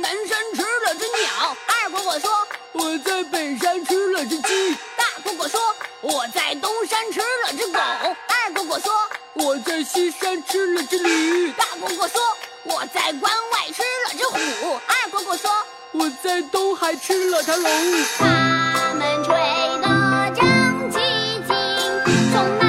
南山吃了只鸟。二果果说：“我在北山吃了只鸡。”大果果说：“我在东山吃了只狗。”二果果说：“我在西山吃了只驴。”大果果说：“我在关外吃了只虎。”二果果说：“我在东海吃了条龙。”他们吹得正起劲，从南。